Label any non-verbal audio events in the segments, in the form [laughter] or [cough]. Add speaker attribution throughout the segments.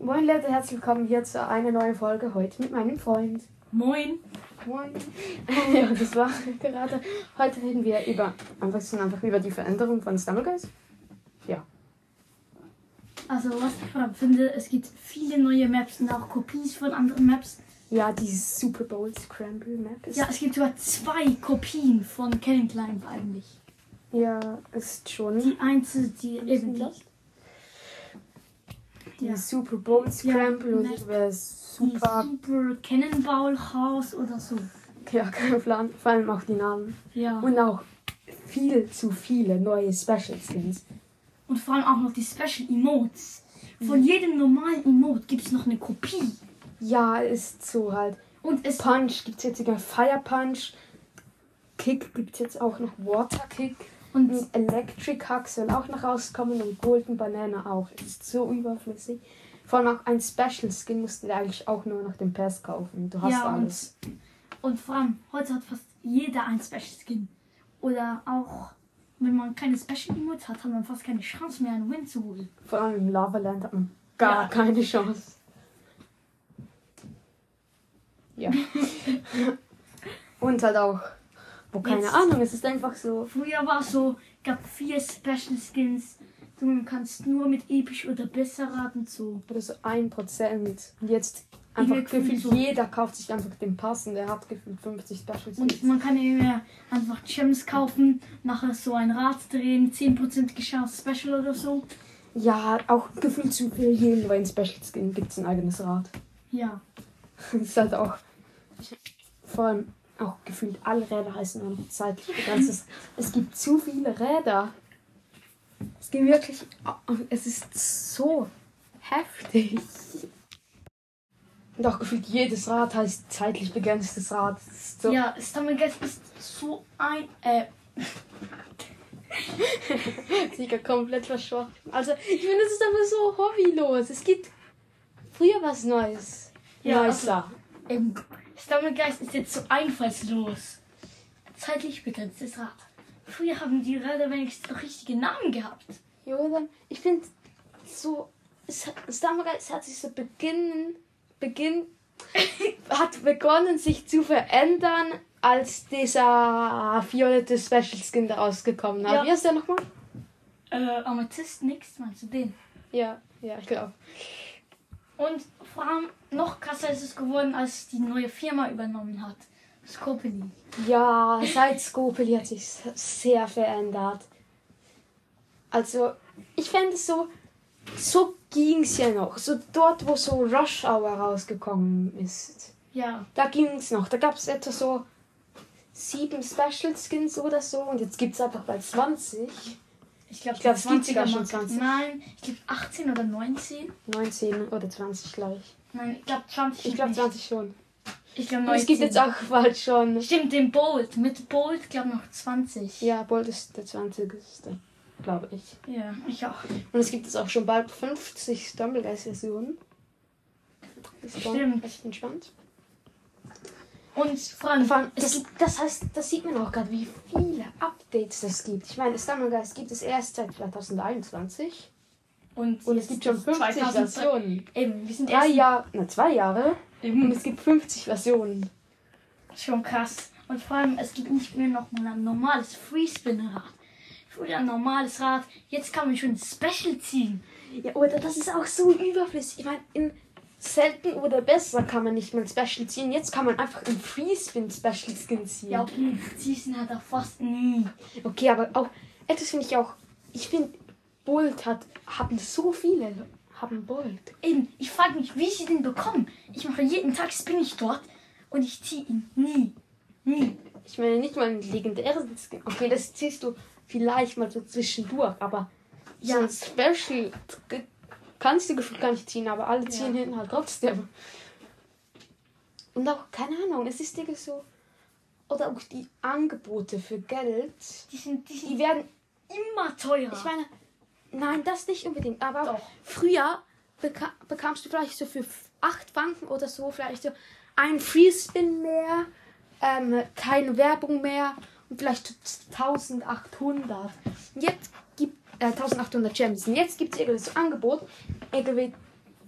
Speaker 1: Moin Leute, herzlich willkommen hier zu einer neuen Folge heute mit meinem Freund.
Speaker 2: Moin.
Speaker 1: Moin. ja, das war [laughs] gerade. Heute reden wir über einfach, so einfach über die Veränderung von Stumbleguys. Ja.
Speaker 2: Also was ich vor allem finde, es gibt viele neue Maps und auch Kopies von anderen Maps.
Speaker 1: Ja, die Super Bowl Scramble Map ist.
Speaker 2: Ja, es gibt sogar zwei Kopien von Kevin Klein eigentlich.
Speaker 1: Ja, ist schon.
Speaker 2: Die einzige, die eben die,
Speaker 1: Die
Speaker 2: ja.
Speaker 1: Super Bowl Scramble und wäre
Speaker 2: die
Speaker 1: super.
Speaker 2: Super Cannonball House oder so.
Speaker 1: Ja, [laughs] kein Plan. Vor allem auch die Namen.
Speaker 2: Ja. Und,
Speaker 1: Und auch viel zu viele neue Special Skins.
Speaker 2: vor allem auch noch die Special Emotes. Von jedem normalen Emote gibt es noch eine Kopie.
Speaker 1: Ja, ist so halt.
Speaker 2: Und es
Speaker 1: Punch gibt es jetzt sogar Fire Punch. Kick gibt es jetzt auch noch Water Kick.
Speaker 2: Und
Speaker 1: Und Electric Hack soll auch noch rauskommen und Golden Banana auch. Ist so überflüssig. Vor allem auch ein Special Skin musst du dir eigentlich auch nur noch den Pass kaufen. Du hast
Speaker 2: ja,
Speaker 1: alles.
Speaker 2: Und, und vor allem, heute hat fast jeder ein Special Skin. Oder auch, wenn man keine Special Emotes hat, hat man fast keine Chance mehr, einen Win zu holen.
Speaker 1: Vor allem im Lava Land hat man gar
Speaker 2: Ja.
Speaker 1: keine Chance. Ja. [laughs] und halt auch, wo keine
Speaker 2: Jetzt-
Speaker 1: Ahnung, es ist einfach so.
Speaker 2: Früher war es so, gab vier Special Skins. Du kannst nur mit episch oder besser raten so.
Speaker 1: Oder so ein Prozent. Und jetzt einfach gefühlt
Speaker 2: so.
Speaker 1: jeder kauft sich einfach den Pass und der hat gefühlt 50 Special
Speaker 2: Und
Speaker 1: Skins.
Speaker 2: man kann eben mehr einfach Gems kaufen, nachher so ein Rad drehen, 10% Chance Special oder so.
Speaker 1: Ja, auch gefühlt zu für jeden neuen Special Skin gibt es ein eigenes Rad.
Speaker 2: Ja. [laughs]
Speaker 1: Das ist halt auch. Vor allem auch gefühlt alle Räder heißen nur noch zeitlich begrenzt. Es, es gibt zu viele Räder. Es gibt wirklich. Es ist so heftig. Und auch gefühlt jedes Rad heißt zeitlich begrenztes Rad. So.
Speaker 2: Ja, Stammelgeist ist so ein, äh, [laughs]
Speaker 1: Sieger komplett verschwunden. Also, ich finde, es ist einfach so hobbylos. Es gibt früher was Neues.
Speaker 2: Ja,
Speaker 1: Neues
Speaker 2: also-
Speaker 1: da.
Speaker 2: Ähm, Stammelgeist ist jetzt so einfallslos. Zeitlich begrenztes Rad. Früher haben die Räder wenigstens noch richtige Namen gehabt.
Speaker 1: Ja, dann, ich finde so, es, hat- sich so beginnen, beginn, [laughs] hat begonnen sich zu verändern, als dieser violette Special Skin da rausgekommen hat.
Speaker 2: Ja.
Speaker 1: Wie heißt der nochmal?
Speaker 2: Äh, Amethyst nix, meinst du den?
Speaker 1: Ja, ja, ich glaube.
Speaker 2: Und vor allem noch krasser ist es geworden, als die neue Firma übernommen hat. Scopely.
Speaker 1: Ja, seit Scopely hat sich sehr verändert. Also, ich fände es so, so ging es ja noch. So dort, wo so Rush Hour rausgekommen ist.
Speaker 2: Ja,
Speaker 1: Da ging es noch. Da gab es etwa so sieben Special Skins oder so. Und jetzt gibt es einfach bei 20.
Speaker 2: ich glaube,
Speaker 1: Ich glaub, es gibt sogar schon 20.
Speaker 2: Nein, ich glaube 18 oder 19.
Speaker 1: 19 oder 20, glaube ich.
Speaker 2: Nein, ich glaube 20.
Speaker 1: Ich glaube
Speaker 2: nicht.
Speaker 1: 20 schon.
Speaker 2: Ich glaube
Speaker 1: Und
Speaker 2: 19.
Speaker 1: es gibt jetzt auch bald schon.
Speaker 2: Stimmt, den Bolt. Mit Bolt, glaube noch 20.
Speaker 1: Ja, Bolt ist der 20. Glaube ich.
Speaker 2: Ja, ich auch.
Speaker 1: Und es gibt jetzt auch schon bald 50 Stumbleguys-Versionen. Ist schon
Speaker 2: Stimmt.
Speaker 1: echt entspannt.
Speaker 2: Und vor allem,
Speaker 1: Vor allem, das, das heißt, das sieht man auch gerade, wie viele Updates es gibt. Ich meine, Stumbleguys gibt es erst seit 2021.
Speaker 2: und,
Speaker 1: Und es gibt schon 50 Versionen.
Speaker 2: Eben, wir sind
Speaker 1: Drei Jahre, na zwei Jahre. Und
Speaker 2: eben
Speaker 1: es gibt 50 Versionen.
Speaker 2: schon krass. Und vor allem, es gibt nicht mehr noch mal ein normales Freespin-Rad. Früher ein normales Rad, jetzt kann man schon ein Special ziehen.
Speaker 1: Ja, oder das ist auch so überflüssig. Ich meine, in selten oder besser kann man nicht mehr ein Special ziehen. Jetzt kann man einfach ein Freespin Special Skin ziehen.
Speaker 2: Ja, okay, ziehen hat er fast nie.
Speaker 1: Okay, aber auch etwas finde ich auch. Ich finde, Bolt hat haben so viele haben Bolt.
Speaker 2: Eben, ich frage mich, wie sie den bekommen. Ich mache jeden Tag Spin ich dort und ich ziehe ihn nie. Nie.
Speaker 1: Ich meine nicht mal einen legendären Skin. Okay, das ziehst du vielleicht mal so zwischendurch, aber
Speaker 2: Ja.
Speaker 1: so ein Special kannst du gefühlt gar nicht ziehen, aber alle ziehen
Speaker 2: Ja.
Speaker 1: hinten halt trotzdem. Und auch, keine Ahnung, es ist irgendwie so. Oder auch die Angebote für Geld,
Speaker 2: Die sind, die
Speaker 1: die
Speaker 2: sind
Speaker 1: werden
Speaker 2: immer teurer.
Speaker 1: Ich meine, nein, das nicht unbedingt. Aber
Speaker 2: Doch.
Speaker 1: früher beka bekamst du vielleicht so für 8 Franken oder so vielleicht so ein Freespin mehr, ähm, keine Werbung mehr und vielleicht 1800. Und Jetzt gibt äh, 1800 Gems. Und jetzt gibt es irgendwie so ein Angebot, irgendwie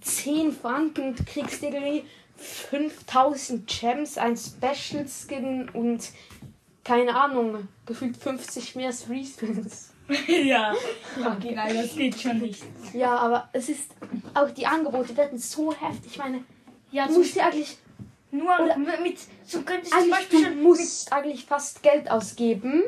Speaker 1: 10 Franken und du kriegst irgendwie 5000 Gems, ein Special Skin und keine Ahnung, gefühlt 50 mehr Free Spins. [laughs]
Speaker 2: ja. Okay, nein, das geht schon nicht.
Speaker 1: Ja, aber es ist auch die Angebote werden so heftig. Ich meine,
Speaker 2: Ja,
Speaker 1: du musst dir eigentlich,
Speaker 2: Nur
Speaker 1: Oder-
Speaker 2: mit, so könntest du zum Beispiel
Speaker 1: du musst eigentlich fast Geld ausgeben,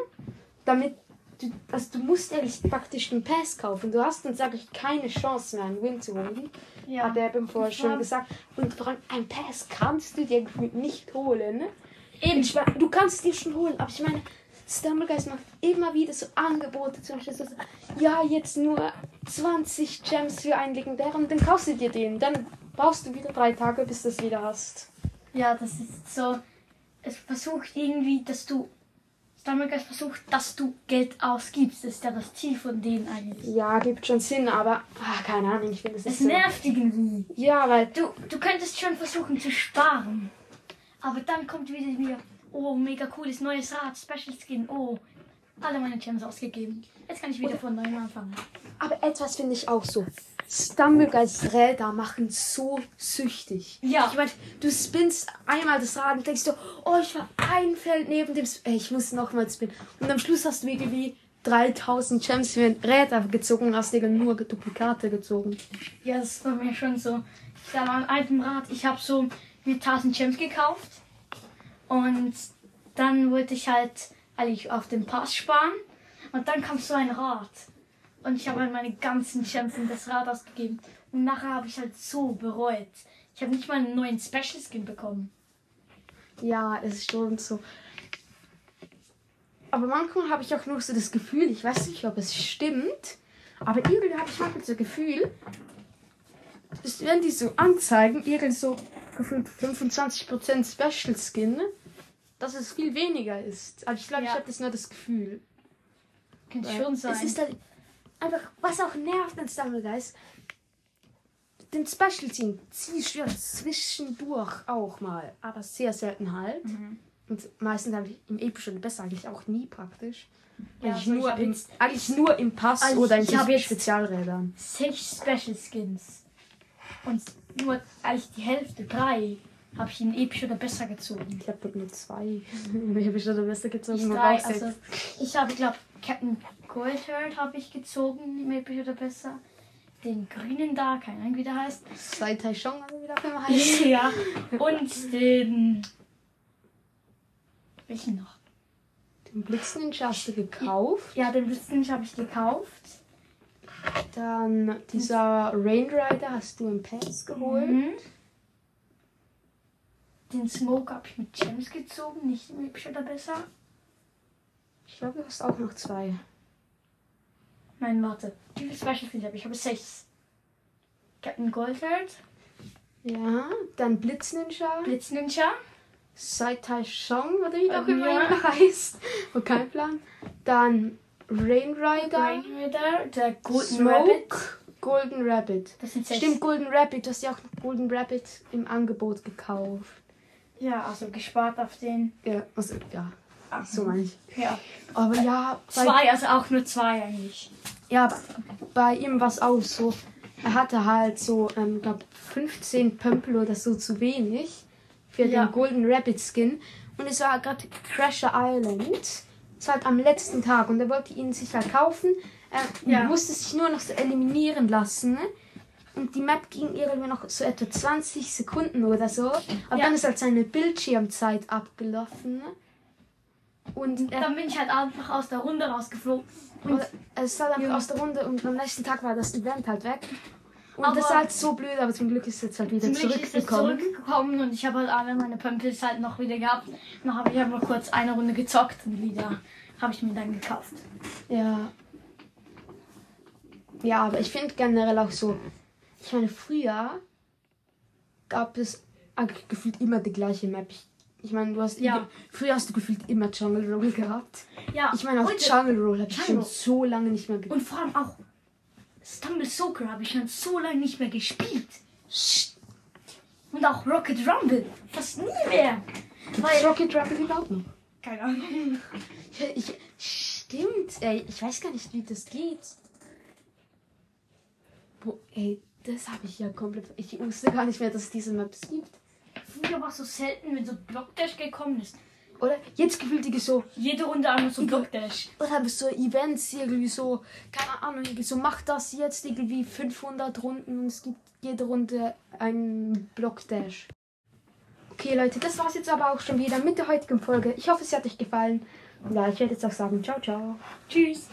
Speaker 1: damit du, also du musst eigentlich praktisch den Pass kaufen. Du hast dann, sage ich, keine Chance mehr, einen Win zu holen.
Speaker 2: ja,
Speaker 1: Hat er beim vorher schon gesagt. Und vor allem ein Pass kannst du dir nicht holen.
Speaker 2: eben
Speaker 1: Ich du kannst dir schon holen, aber ich meine, Stumblegeist macht immer wieder so Angebote, zum Beispiel so, ja, jetzt nur 20 Gems für einen legendären, dann kaufst du dir den. Dann brauchst du wieder drei Tage, bis du es wieder hast.
Speaker 2: Ja, das ist so. Es versucht irgendwie, dass du. Stammelgeist versucht, dass du Geld ausgibst. Das ist ja das Ziel von denen eigentlich.
Speaker 1: Ja, gibt schon Sinn, aber ah, keine Ahnung, ich finde es
Speaker 2: Es
Speaker 1: ist so.
Speaker 2: nervt irgendwie.
Speaker 1: Ja, weil
Speaker 2: Du, du könntest schon versuchen zu sparen. Aber dann kommt wieder wieder. Oh, mega cooles neues Rad, Special Skin. Oh, alle meine Gems ausgegeben. Jetzt kann ich wieder von neuem anfangen.
Speaker 1: Aber etwas finde ich auch so. Stumblegeist Räder machen so süchtig.
Speaker 2: Ja.
Speaker 1: Ich meine, du spinnst einmal das Rad und denkst du, oh, ich war ein Feld neben dem Sp Ey, ich muss nochmal spinnen. Und am Schluss hast du irgendwie 3000 Gems für Räder gezogen und hast dir nur Duplikate gezogen.
Speaker 2: Ja, das bei mir schon so. Ich sag mal, altem Rad, ich habe so mir 1000 Gems gekauft. Und dann wollte ich halt eigentlich auf den Pass sparen. Und dann kam so ein Rad. Und ich habe halt meine ganzen in das Rad ausgegeben. Und nachher habe ich halt so bereut. Ich habe nicht mal einen neuen Special Skin bekommen.
Speaker 1: Ja, es ist schon so. Aber manchmal habe ich auch nur so das Gefühl, ich weiß nicht, ob es stimmt, aber irgendwie habe ich manchmal so das Gefühl, dass wenn die so anzeigen, irgend so gefühlt 25% Special Skin, dass es viel weniger ist. Also ich glaube,
Speaker 2: Ja.
Speaker 1: ich habe das nur das Gefühl.
Speaker 2: Könnte
Speaker 1: Weil
Speaker 2: schon sein.
Speaker 1: Es ist halt einfach, was auch nervt an Stumblegeist, den Special Team ziehst du ja zwischendurch auch mal, aber sehr selten halt.
Speaker 2: Mhm.
Speaker 1: Und meistens eigentlich im Epischen besser eigentlich auch nie praktisch.
Speaker 2: Ja,
Speaker 1: eigentlich,
Speaker 2: also
Speaker 1: nur im, eigentlich nur im Pass
Speaker 2: Also
Speaker 1: oder in
Speaker 2: jetzt-
Speaker 1: Spezialrädern.
Speaker 2: Sechs Special Skins. Und nur eigentlich die Hälfte, drei, habe ich in episch oder besser gezogen.
Speaker 1: Ich habe nur zwei. ich habe schon besser gezogen.
Speaker 2: Ich [laughs] drei, also ich habe, glaube Captain Goldherd habe ich gezogen, oder besser. Den grünen da, keine Ahnung wie der heißt.
Speaker 1: Sai Tai Shong, also wie der Film heißt.
Speaker 2: ja. Und den. Welchen noch?
Speaker 1: Den Blitzninja hast du gekauft.
Speaker 2: Ja, den Blitzninja habe ich gekauft.
Speaker 1: Dann dieser Rain Rider hast du im Pass geholt.
Speaker 2: Mhm. Den Smoke habe ich mit Gems gezogen, nicht im episch oder besser.
Speaker 1: Ich glaube, du hast auch noch zwei.
Speaker 2: Nein, warte. Wie viele Special Skins habe ich? Ich habe sechs. Captain Goldherd,
Speaker 1: Ja, dann Blitzninja,
Speaker 2: Blitzninja,
Speaker 1: Sai Tai Shong, oder wie der auch
Speaker 2: Ja.
Speaker 1: immer er heißt. Und kein Plan. Dann Rain Rider,
Speaker 2: Rain Rider, der Golden Rabbit.
Speaker 1: Smoke, Golden Rabbit.
Speaker 2: Das sind sechs.
Speaker 1: Stimmt, Golden Rabbit. Du hast ja auch Golden Rabbit im Angebot gekauft.
Speaker 2: Ja, also gespart auf den.
Speaker 1: Ja, also, ja, so meine ich.
Speaker 2: Ja.
Speaker 1: Aber ja,
Speaker 2: Zwei, also auch nur zwei eigentlich.
Speaker 1: ja, bei- ihm war es auch so. Er hatte halt so, ähm, glaube 15 Pömpel oder so zu wenig für
Speaker 2: Ja.
Speaker 1: den Golden Rabbit Skin. Und es war gerade Crasher Island. Es war halt am letzten Tag und er wollte ihn sich halt kaufen. Er
Speaker 2: Ja.
Speaker 1: musste sich nur noch so eliminieren lassen. Und die Map ging irgendwie noch so etwa 20 Sekunden oder so. Aber
Speaker 2: Ja.
Speaker 1: dann ist halt seine Bildschirmzeit abgelaufen. Und er
Speaker 2: Dann bin ich halt einfach aus der Runde rausgeflogen. Und
Speaker 1: es ist halt
Speaker 2: Ja.
Speaker 1: aus der Runde und am nächsten Tag war das Event halt weg. Und
Speaker 2: Aber-
Speaker 1: das ist halt so blöd, aber zum Glück ist es jetzt halt wieder zurückgekommen.
Speaker 2: zurückgekommen und ich habe halt alle meine Pömpels halt noch wieder gehabt. Dann habe ich einfach kurz eine Runde gezockt und wieder habe ich mir dann gekauft.
Speaker 1: Ja. Ja, aber ich finde generell auch so, ich meine, früher gab es eigentlich gefühlt immer die gleiche Map. Ich, ich meine, du hast
Speaker 2: Ja.
Speaker 1: früher hast du gefühlt immer Jungle Roll gehabt.
Speaker 2: Ja,
Speaker 1: Ich meine, auch
Speaker 2: und,
Speaker 1: Jungle Roll habe ich schon so lange nicht mehr gespielt.
Speaker 2: und vor allem auch Stumble Soaker habe ich schon so lange nicht mehr gespielt. Und auch Rocket Rumble. Fast nie mehr. Weil,
Speaker 1: Rocket Rumble überhaupt noch?
Speaker 2: keine Ahnung.
Speaker 1: Ich, stimmt, ey, ich weiß gar nicht, wie das geht. Wo, ey, das habe ich ja komplett. Ich wusste gar nicht mehr, dass es diese Maps gibt.
Speaker 2: Früher war es so selten, wenn so Blockdash gekommen ist.
Speaker 1: Oder jetzt gefühlt so.
Speaker 2: Jede Runde einmal so Blockdash.
Speaker 1: Oder habe ich so Events irgendwie so, keine Ahnung, irgendwie so mach das jetzt irgendwie 500 Runden und es gibt jede Runde einen Blockdash. Okay, Leute, das war's jetzt aber auch schon wieder mit der heutigen Folge. Ich hoffe, es hat euch gefallen. Und ja, ich werde jetzt auch sagen, ciao, ciao.
Speaker 2: Tschüss.